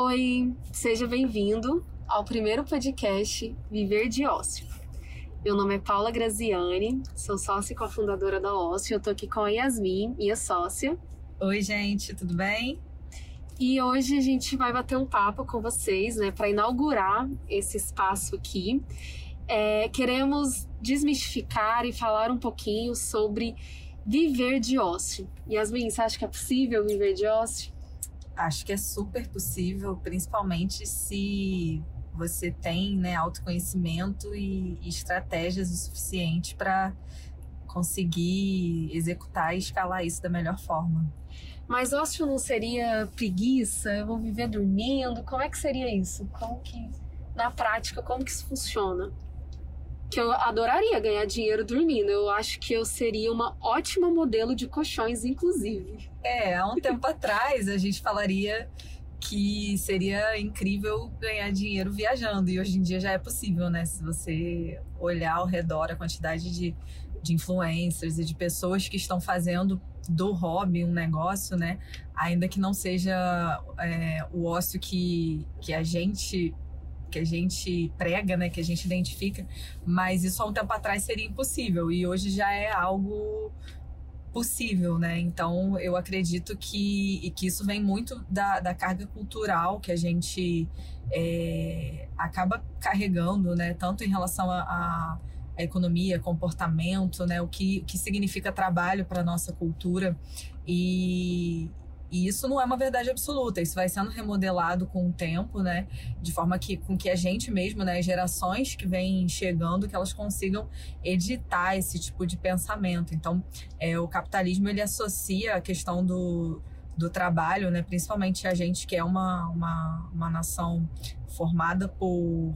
Oi, seja bem-vindo ao primeiro podcast Viver de Ócio. Meu nome é Paula Graziani, sou sócia e cofundadora da Ócio. Eu tô aqui com a Yasmin, minha sócia. Oi, gente, tudo bem? E hoje a gente vai bater um papo com vocês, né, para inaugurar esse espaço aqui. É, queremos desmistificar e falar um pouquinho sobre viver de ócio. Yasmin, você acha que é possível viver de ócio? Acho que é super possível, principalmente se você tem né, autoconhecimento e, e estratégias o suficiente para conseguir executar e escalar isso da melhor forma. Mas ócio não seria preguiça? Eu vou viver dormindo? Como é que seria isso? Como que, na prática, como que isso funciona? Que eu adoraria ganhar dinheiro dormindo. Eu acho que eu seria uma ótima modelo de colchões, inclusive. É, há um tempo atrás a gente falaria que seria incrível ganhar dinheiro viajando. E hoje em dia já é possível, né? Se você olhar ao redor a quantidade de, de influencers e de pessoas que estão fazendo do hobby um negócio, né? Ainda que não seja é, o ócio que, que a gente que a gente prega, né, que a gente identifica, mas isso há um tempo atrás seria impossível e hoje já é algo possível, né? Então eu acredito que, e que isso vem muito da, da carga cultural que a gente é, acaba carregando, né? Tanto em relação a, a a economia, comportamento, né? O que, que significa trabalho para nossa cultura. E, e isso não é uma verdade absoluta, isso vai sendo remodelado com o tempo, né? De forma que com que a gente mesmo, né, gerações que vêm chegando, que elas consigam editar esse tipo de pensamento. Então, é, o capitalismo ele associa a questão do, do trabalho, né? Principalmente a gente que é uma, uma, uma nação formada por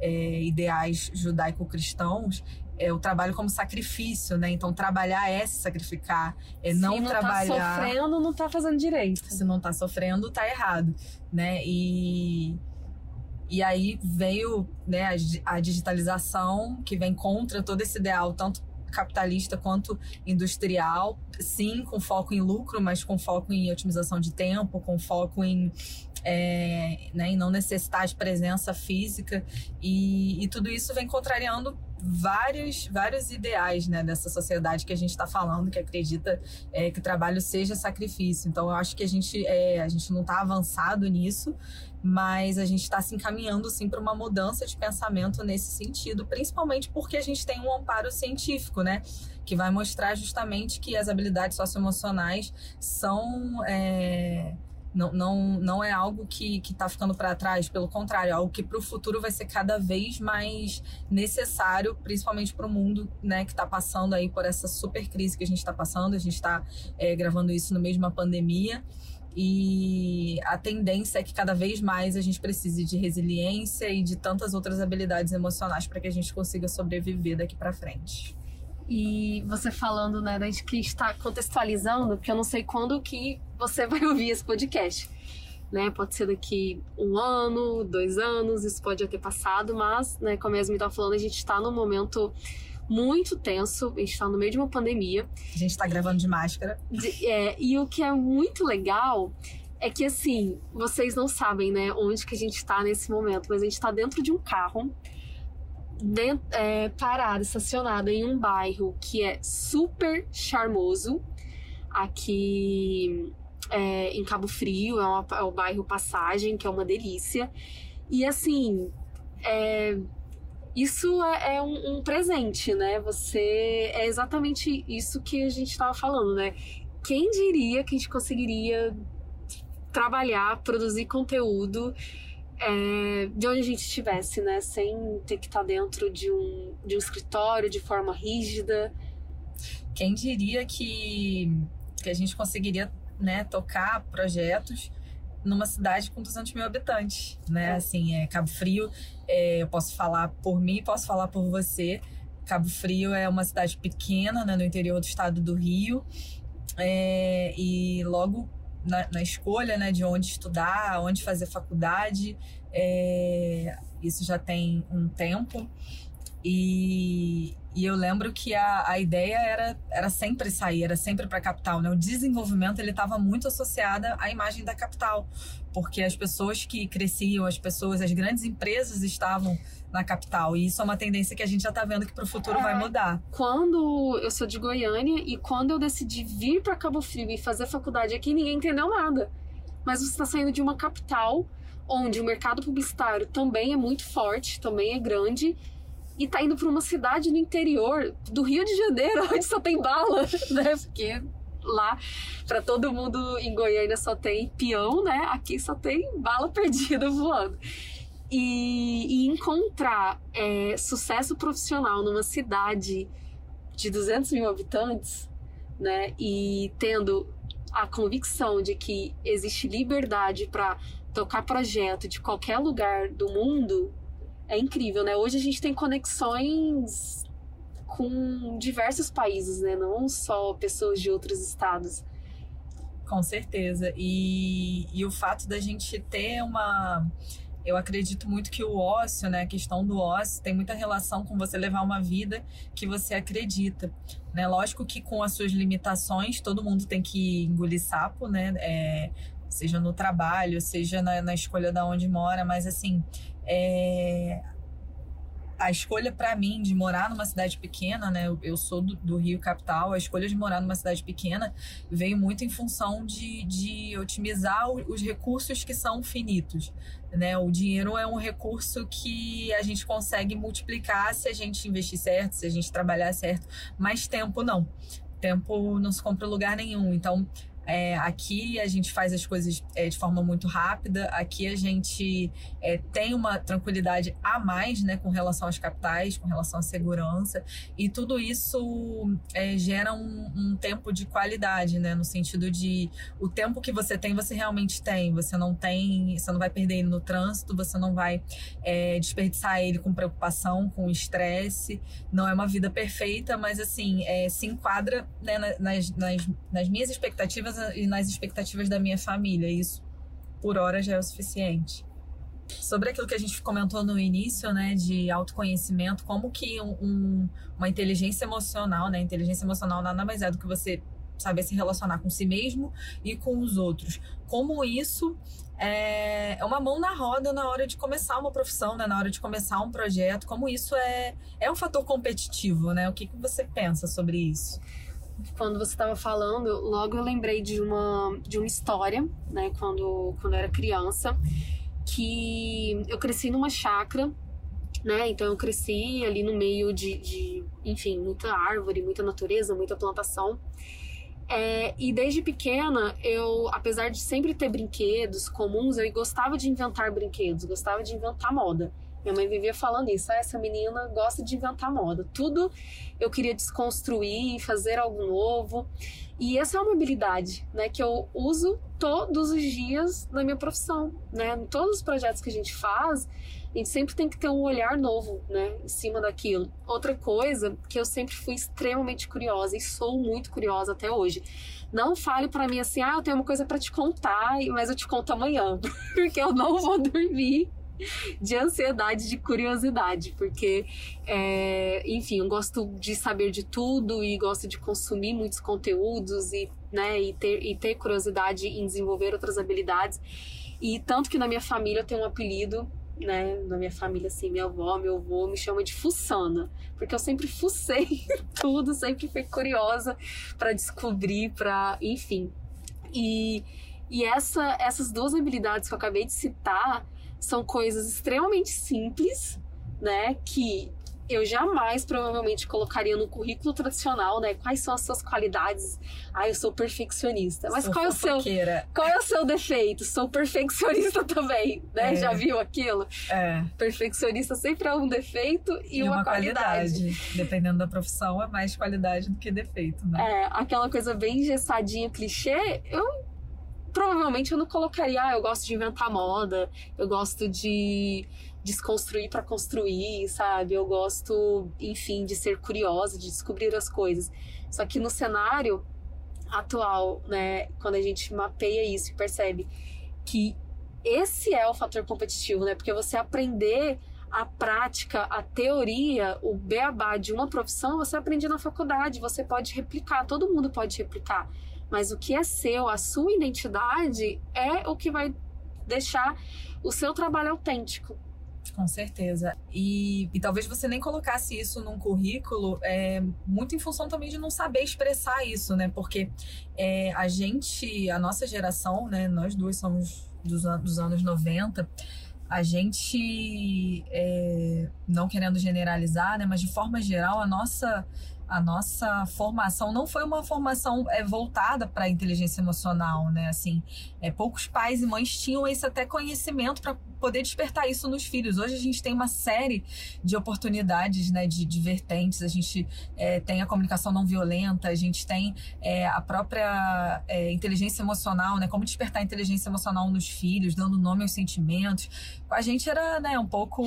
é, ideais judaico-cristãos, é, o trabalho como sacrifício, né? Então, trabalhar é se sacrificar, é se não, não trabalhar. Tá sofrendo, não tá fazendo direito. Se não tá sofrendo, tá errado, né? E. E aí veio né, a, a digitalização, que vem contra todo esse ideal, tanto capitalista quanto industrial, sim, com foco em lucro, mas com foco em otimização de tempo, com foco em é, né, em não necessitar de presença física e, e tudo isso vem contrariando vários, vários ideais né, dessa sociedade que a gente está falando, que acredita é, que o trabalho seja sacrifício. Então, eu acho que a gente, é, a gente não está avançado nisso, mas a gente está se encaminhando sim para uma mudança de pensamento nesse sentido, principalmente porque a gente tem um amparo científico, né? Que vai mostrar justamente que as habilidades socioemocionais são. É, não, não, não é algo que está ficando para trás, pelo contrário, é algo que para o futuro vai ser cada vez mais necessário, principalmente para o mundo né, que está passando aí por essa super crise que a gente está passando. A gente está é, gravando isso no meio de uma pandemia. E a tendência é que cada vez mais a gente precise de resiliência e de tantas outras habilidades emocionais para que a gente consiga sobreviver daqui para frente. E você falando, né, da gente que está contextualizando, porque eu não sei quando que você vai ouvir esse podcast. Né? Pode ser daqui um ano, dois anos, isso pode ter passado, mas, né, como a Yasmin tá falando, a gente está num momento muito tenso, a gente está no meio de uma pandemia. A gente está gravando de máscara. De, é, e o que é muito legal é que, assim, vocês não sabem, né, onde que a gente está nesse momento, mas a gente está dentro de um carro dentro, é, parada, estacionada em um bairro que é super charmoso, aqui é, em Cabo Frio, é, uma, é, o bairro Passagem, que é uma delícia. E assim, é, isso é, é um, um, presente, né? Você. É exatamente isso que a gente estava falando, né? Quem diria que a gente conseguiria trabalhar, produzir conteúdo é, de onde a gente estivesse, né? Sem ter que estar tá dentro de um, de um escritório de forma rígida. Quem diria que, que a gente conseguiria né, tocar projetos numa cidade com 200 mil habitantes, né? É. Assim, é Cabo Frio, é, eu posso falar por mim, posso falar por você. Cabo Frio é uma cidade pequena, né, no interior do estado do Rio, é, e logo na, na, escolha né, de onde estudar, onde fazer faculdade. É, isso já tem um tempo. E, E eu lembro que a, a ideia era, era sempre sair, era sempre para a capital, né? O desenvolvimento ele estava muito associado à imagem da capital, porque as pessoas que cresciam, as pessoas, as grandes empresas estavam na capital. E isso é uma tendência que a gente já está vendo que para o futuro é. vai mudar. Quando eu sou de Goiânia e quando eu decidi vir para Cabo Frio e fazer faculdade aqui, ninguém entendeu nada. Mas você está saindo de uma capital onde o mercado publicitário também é muito forte, também é grande e tá indo para uma cidade no interior do Rio de Janeiro, onde só tem bala, né? Porque lá para todo mundo em Goiânia só tem peão, né? Aqui só tem bala perdida voando. E, e encontrar é, sucesso profissional numa cidade de 200 mil habitantes, né? E tendo a convicção de que existe liberdade para tocar projeto de qualquer lugar do mundo, é incrível, né? Hoje a gente tem conexões com diversos países, né? Não só pessoas de outros estados. Com certeza. E, e o fato da gente ter uma. Eu acredito muito que o ócio, né, a questão do ócio, tem muita relação com você levar uma vida que você acredita. Né? Lógico que com as suas limitações, todo mundo tem que engolir sapo, né? É, seja no trabalho, seja na, na escolha da onde mora, mas assim, é, a escolha para mim de morar numa cidade pequena, né? Eu, sou do, do, Rio capital, a escolha de morar numa cidade pequena veio muito em função de, de otimizar os recursos que são finitos, né? O dinheiro é um recurso que a gente consegue multiplicar se a gente investir certo, se a gente trabalhar certo, mas tempo não. Tempo não se compra em lugar nenhum. Então, é, aqui a gente faz as coisas é, de forma muito rápida, aqui a gente é, tem uma tranquilidade a mais né, com relação às capitais, com relação à segurança, e tudo isso é, gera um, um, tempo de qualidade, né, no sentido de o tempo que você tem, você realmente tem, você não tem, você não vai perder ele no trânsito, você não vai é, desperdiçar ele com preocupação, com estresse, não é uma vida perfeita, mas assim, é, se enquadra né, nas, nas, nas minhas expectativas e nas expectativas da minha família. Isso, por hora, já é o suficiente. Sobre aquilo que a gente comentou no início, né, de autoconhecimento, como que um, um, uma inteligência emocional, né, inteligência emocional nada mais é do que você saber se relacionar com si mesmo e com os outros. Como isso é, é uma mão na roda na hora de começar uma profissão, né, na hora de começar um projeto, como isso é, é um fator competitivo, né? O que, que você pensa sobre isso? Quando você estava falando, logo eu lembrei de uma, de uma história, né, quando, quando eu era criança, que eu cresci numa chácara, né, então eu cresci ali no meio de, de enfim, muita árvore, muita natureza, muita plantação. É, e desde pequena, eu, apesar de sempre ter brinquedos comuns, eu gostava de inventar brinquedos, gostava de inventar moda. Minha mãe vivia falando isso. Ah, essa menina gosta de inventar moda. Tudo eu queria desconstruir, fazer algo novo. E essa é uma habilidade, né, que eu uso todos os dias na minha profissão, né? Em todos os projetos que a gente faz, a gente sempre tem que ter um olhar novo, né, em cima daquilo. Outra coisa que eu sempre fui extremamente curiosa e sou muito curiosa até hoje. Não fale para mim assim: "Ah, eu tenho uma coisa para te contar, mas eu te conto amanhã", porque eu não vou dormir de ansiedade, de curiosidade, porque, é, enfim, eu gosto de saber de tudo e gosto de consumir muitos conteúdos e, né, e, ter, e ter curiosidade em desenvolver outras habilidades. E tanto que na minha família eu tenho um apelido, né, na minha família, assim, minha avó, meu avô me chama de Fuçana, porque eu sempre fucei tudo, sempre fui curiosa para descobrir, para, enfim. E, e essa, essas duas habilidades que eu acabei de citar são coisas extremamente simples, né? Que eu jamais provavelmente colocaria no currículo tradicional, né? Quais são as suas qualidades? Ah, eu sou perfeccionista. Mas qual é o seu qual é o seu defeito? Sou perfeccionista também, né? É. Já viu aquilo? É. Perfeccionista sempre é um defeito e, e uma, uma qualidade. qualidade. Dependendo da profissão, é mais qualidade do que defeito, né? É, aquela coisa bem engessadinha, clichê, eu provavelmente eu não colocaria, ah, eu gosto de inventar moda, eu gosto de desconstruir para construir, sabe? Eu gosto, enfim, de ser curiosa, de descobrir as coisas. Só que no cenário atual, né, quando a gente mapeia isso e percebe que esse é o fator competitivo, né? Porque você aprender a prática, a teoria, o beabá de uma profissão, você aprende na faculdade, você pode replicar, todo mundo pode replicar. Mas o que é seu, a sua identidade, é o que vai deixar o seu trabalho autêntico. Com certeza. E, e talvez você nem colocasse isso num currículo, é, muito em função também de não saber expressar isso, né? Porque é, a gente, a nossa geração, né? Nós duas somos dos, dos anos 90 a gente, é, não querendo generalizar, né, mas de forma geral, a nossa, a nossa formação não foi uma formação é, voltada para a inteligência emocional, né? Assim, é, poucos pais e mães tinham esse até conhecimento para poder despertar isso nos filhos. Hoje a gente tem uma série de oportunidades, né, de, de vertentes. A gente é, tem a comunicação não violenta, a gente tem é, a própria é, inteligência emocional, né, como despertar a inteligência emocional nos filhos, dando nome aos sentimentos. A gente era, né, um pouco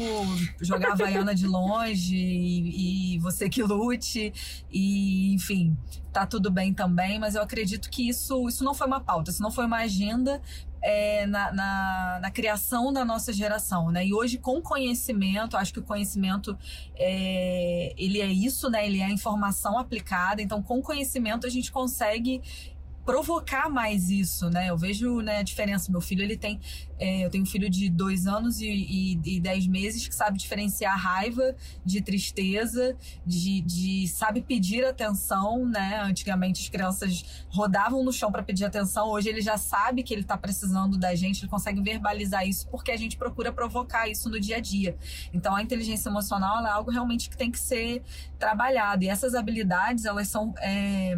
jogar vaiana de longe e, e você que lute e, enfim, tá tudo bem também, mas eu acredito que isso, isso não foi uma pauta, isso não foi uma agenda é, na, na, na, criação da nossa geração, né? E hoje, com conhecimento, acho que o conhecimento é, ele é isso, né? Ele é informação aplicada. Então, com conhecimento, a gente consegue provocar mais isso, né? Eu vejo né, a diferença. Meu filho, ele tem. É, eu tenho um filho de dois anos e, e, e, dez meses que sabe diferenciar raiva de tristeza, de, de sabe pedir atenção, né? Antigamente as crianças rodavam no chão para pedir atenção. Hoje ele já sabe que ele está precisando da gente, ele consegue verbalizar isso porque a gente procura provocar isso no dia a dia. Então a inteligência emocional é algo realmente que tem que ser trabalhado. E essas habilidades, elas são. É,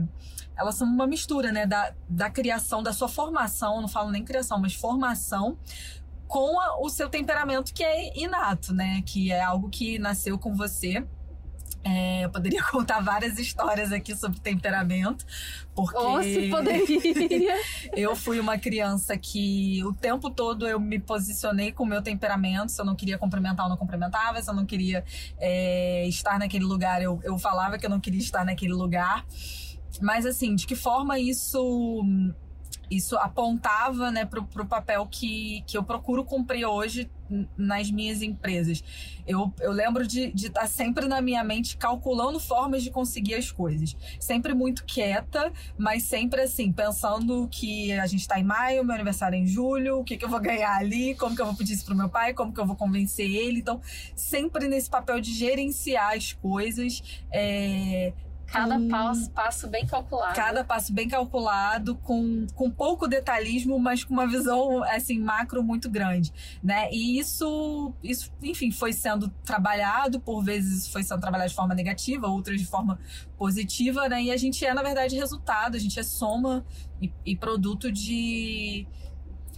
elas são uma mistura, né, da, da criação, da sua formação, não falo nem criação, mas formação com a, o seu temperamento que é inato, né, que é algo que nasceu com você. É, eu poderia contar várias histórias aqui sobre temperamento, porque oh, se poderia. eu fui uma criança que o tempo todo eu me posicionei com o meu temperamento. Se eu não queria cumprimentar, eu não cumprimentava. Se eu não queria é, estar naquele lugar, eu, eu falava que eu não queria estar naquele lugar. Mas assim, de que forma isso isso apontava né, para o papel que, que eu procuro cumprir hoje nas minhas empresas. Eu, eu lembro de estar tá sempre na minha mente calculando formas de conseguir as coisas. Sempre muito quieta, mas sempre assim, pensando que a gente está em maio, meu aniversário é em julho, o que, que eu vou ganhar ali, como que eu vou pedir isso pro meu pai, como que eu vou convencer ele. Então, sempre nesse papel de gerenciar as coisas. É, Cada hum, passo, passo bem calculado. Cada passo bem calculado, com, com pouco detalhismo, mas com uma visão assim macro muito grande, né? E isso, isso, enfim, foi sendo trabalhado, por vezes foi sendo trabalhado de forma negativa, outras de forma positiva, né? E a gente é, na verdade, resultado, a gente é soma e, e produto de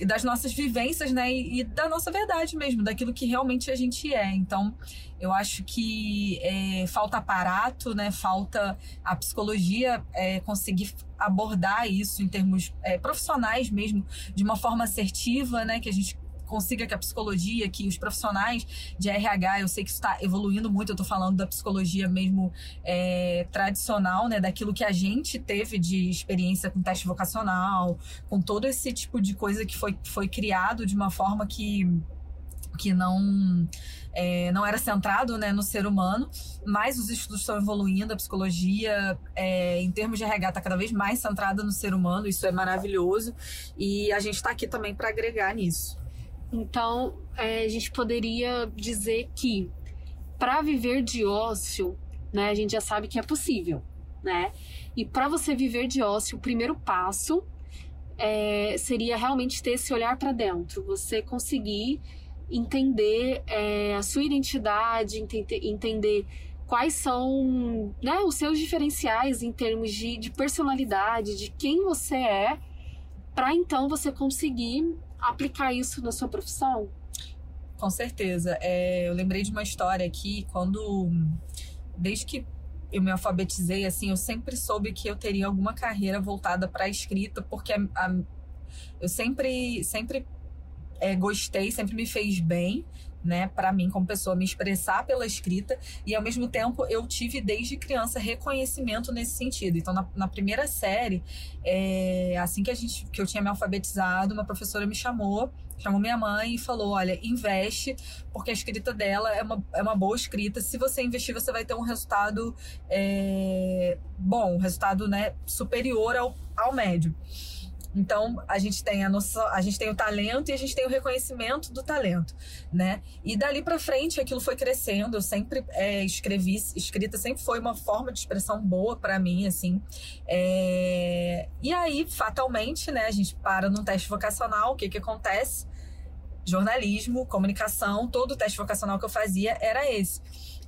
e das nossas vivências, né? E, e, da nossa verdade mesmo, daquilo que realmente a gente é. Então, eu acho que é, falta aparato, né? Falta a psicologia é, conseguir abordar isso em termos é, profissionais mesmo, de uma forma assertiva, né? Que a gente consiga que a psicologia, que os profissionais de RH, eu sei que isso está evoluindo muito, eu estou falando da psicologia mesmo é, tradicional, né, daquilo que a gente teve de experiência com teste vocacional, com todo esse tipo de coisa que foi, foi criado de uma forma que que não é, não era centrado né, no ser humano, mas os estudos estão evoluindo, a psicologia, é, em termos de RH, está cada vez mais centrada no ser humano, isso é maravilhoso, e a gente está aqui também para agregar nisso. Então, é, a gente poderia dizer que para viver de ócio, né, a gente já sabe que é possível, né? E para você viver de ócio, o primeiro passo é, seria realmente ter esse olhar para dentro, você conseguir entender é, a sua identidade, entender, entender quais são né, os seus diferenciais em termos de, de personalidade, de quem você é, para então você conseguir aplicar isso na sua profissão? Com certeza. É, eu lembrei de uma história aqui, quando. Desde que eu me alfabetizei, assim, eu sempre soube que eu teria alguma carreira voltada para a escrita, porque a, a, eu sempre, sempre é, gostei, sempre me fez bem né, para mim como pessoa me expressar pela escrita e ao mesmo tempo eu tive desde criança reconhecimento nesse sentido. Então na, na primeira série, é, assim que a gente que eu tinha me alfabetizado, uma professora me chamou chamou minha mãe e falou: olha, investe, porque a escrita dela é uma, é uma boa escrita. Se você investir, você vai ter um resultado é, bom, um resultado né, superior ao, ao médio. Então, a gente tem a noção, a gente tem o talento e a gente tem o reconhecimento do talento, né? E dali para frente aquilo foi crescendo. Eu sempre é, escrevi, escrita sempre foi uma forma de expressão boa para mim, assim. É... E aí, fatalmente, né? A gente para num teste vocacional. O que que acontece? Jornalismo, comunicação, todo o teste vocacional que eu fazia era esse.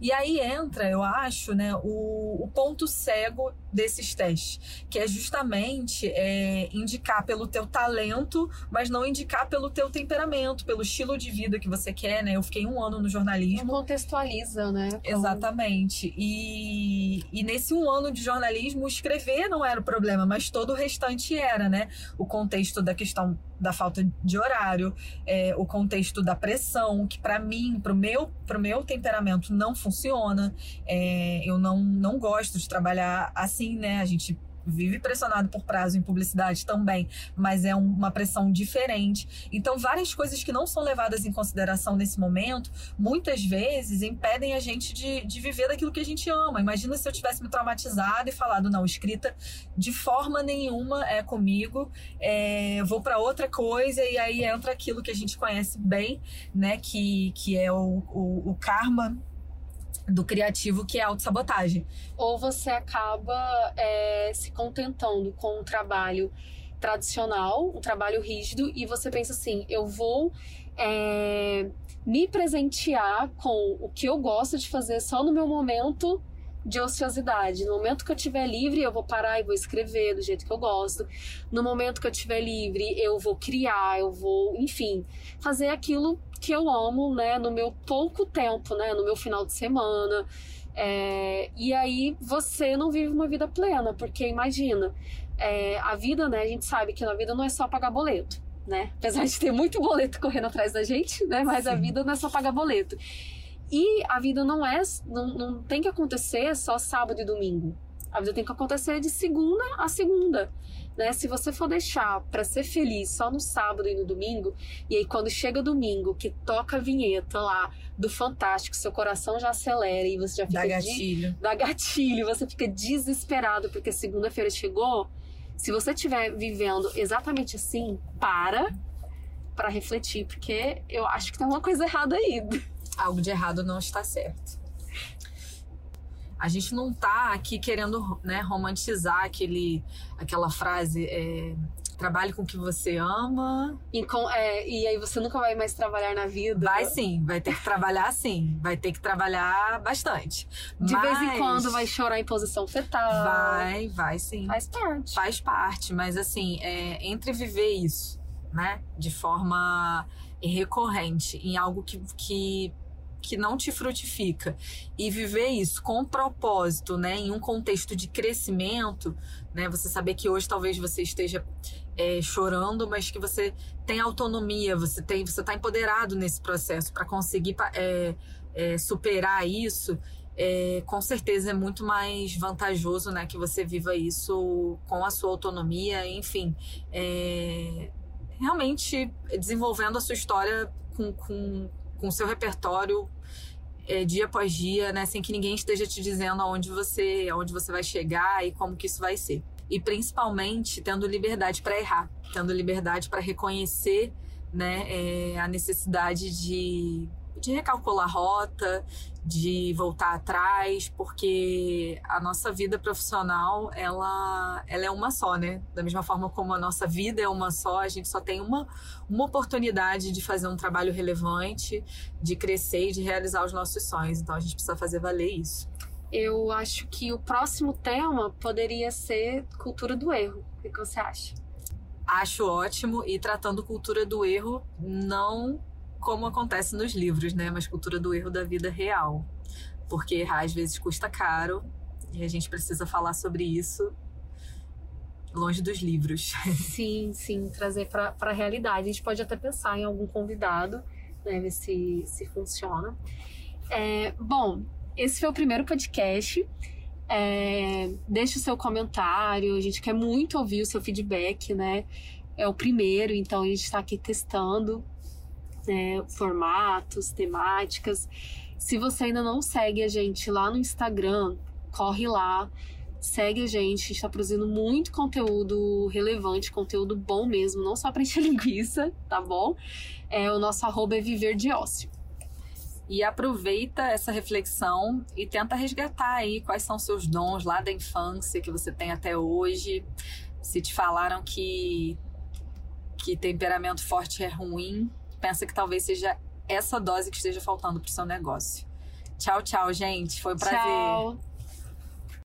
E aí entra, eu acho, né, o, o ponto cego desses testes, que é justamente é, indicar pelo teu talento, mas não indicar pelo teu temperamento, pelo estilo de vida que você quer, né? Eu fiquei um ano no jornalismo. Não contextualiza, né? Com... Exatamente. E, e nesse um ano de jornalismo, escrever não era o problema, mas todo o restante era, né? O contexto da questão da falta de horário, é, o contexto da pressão, que para mim, pro meu, meu temperamento não funciona. É, eu não, não gosto de trabalhar assim, né? A gente vive pressionado por prazo em publicidade também, mas é uma pressão diferente. Então, várias coisas que não são levadas em consideração nesse momento, muitas vezes impedem a gente de, de viver daquilo que a gente ama. Imagina se eu tivesse me traumatizado e falado, não, escrita de forma nenhuma é comigo, é, vou para outra coisa, e aí entra aquilo que a gente conhece bem, né, que, que é o, o, o karma do criativo, que é a autossabotagem. Ou você acaba é, se contentando com um trabalho tradicional, um trabalho rígido, e você pensa assim: eu vou é, me presentear com o que eu gosto de fazer só no meu momento de ociosidade. No momento que eu estiver livre, eu vou parar e vou escrever do jeito que eu gosto. No momento que eu estiver livre, eu vou criar, eu vou, enfim, fazer aquilo que eu amo, né, no meu pouco tempo, né, no meu final de semana. É, e aí você não vive uma vida plena, porque imagina, é, a vida, né, a gente sabe que na vida não é só pagar boleto, né? Apesar de ter muito boleto correndo atrás da gente, né? Mas Sim. a vida não é só pagar boleto. E a vida não é, não, não tem que acontecer só sábado e domingo. A vida tem que acontecer de segunda a segunda. Né? Se você for deixar para ser feliz só no sábado e no domingo, e aí quando chega domingo, que toca a vinheta lá do Fantástico, seu coração já acelera e você já fica. Dá gatilho. De, dá gatilho, você fica desesperado porque segunda-feira chegou. Se você estiver vivendo exatamente assim, para para refletir, porque eu acho que tem uma coisa errada aí. Algo de errado não está certo. A gente não tá aqui querendo né, romantizar aquele, aquela frase. É, trabalhe com o que você ama. E, com, é, e aí você nunca vai mais trabalhar na vida. Vai sim, vai ter que trabalhar sim. Vai ter que trabalhar bastante. De mas... vez em quando vai chorar em posição fetal. Vai, vai sim. Faz parte. Faz parte, mas assim, é, entre viver isso, né, de forma recorrente, em algo que, que que não te frutifica e viver isso com propósito, né, em um contexto de crescimento, né, você saber que hoje talvez você esteja é, chorando, mas que você tem autonomia, você tem, você está empoderado nesse processo para conseguir é, é, superar isso. É, com certeza é muito mais vantajoso, né, que você viva isso com a sua autonomia, enfim, é, realmente desenvolvendo a sua história com, com com o seu repertório é, dia após dia, né, sem que ninguém esteja te dizendo aonde você, aonde você vai chegar e como que isso vai ser. E principalmente tendo liberdade para errar, tendo liberdade para reconhecer, né, é, a necessidade de de recalcular rota, de voltar atrás, porque a nossa vida profissional, ela, ela é uma só, né? Da mesma forma como a nossa vida é uma só, a gente só tem uma, uma oportunidade de fazer um trabalho relevante, de crescer e de realizar os nossos sonhos. Então a gente precisa fazer valer isso. Eu acho que o próximo tema poderia ser cultura do erro. O que você acha? Acho ótimo e tratando cultura do erro não como acontece nos livros, né? Mas cultura do erro da vida real. Porque errar às vezes custa caro e a gente precisa falar sobre isso longe dos livros. Sim, sim, trazer para a realidade. A gente pode até pensar em algum convidado, né? Ver se, se funciona. É, bom, esse foi o primeiro podcast. É, deixe o seu comentário, a gente quer muito ouvir o seu feedback, né? É o primeiro, então a gente está aqui testando né, formatos, temáticas. Se você ainda não segue a gente lá no Instagram, corre lá, segue a gente. A gente está produzindo muito conteúdo relevante, conteúdo bom mesmo, não só para encher linguiça, tá bom? É, o nosso arroba é viver de ócio. E aproveita essa reflexão e tenta resgatar aí quais são seus dons lá da infância que você tem até hoje. Se te falaram que, que temperamento forte é ruim, pensa que talvez seja essa dose que esteja faltando para o seu negócio. Tchau, tchau, gente. Foi um prazer. Tchau.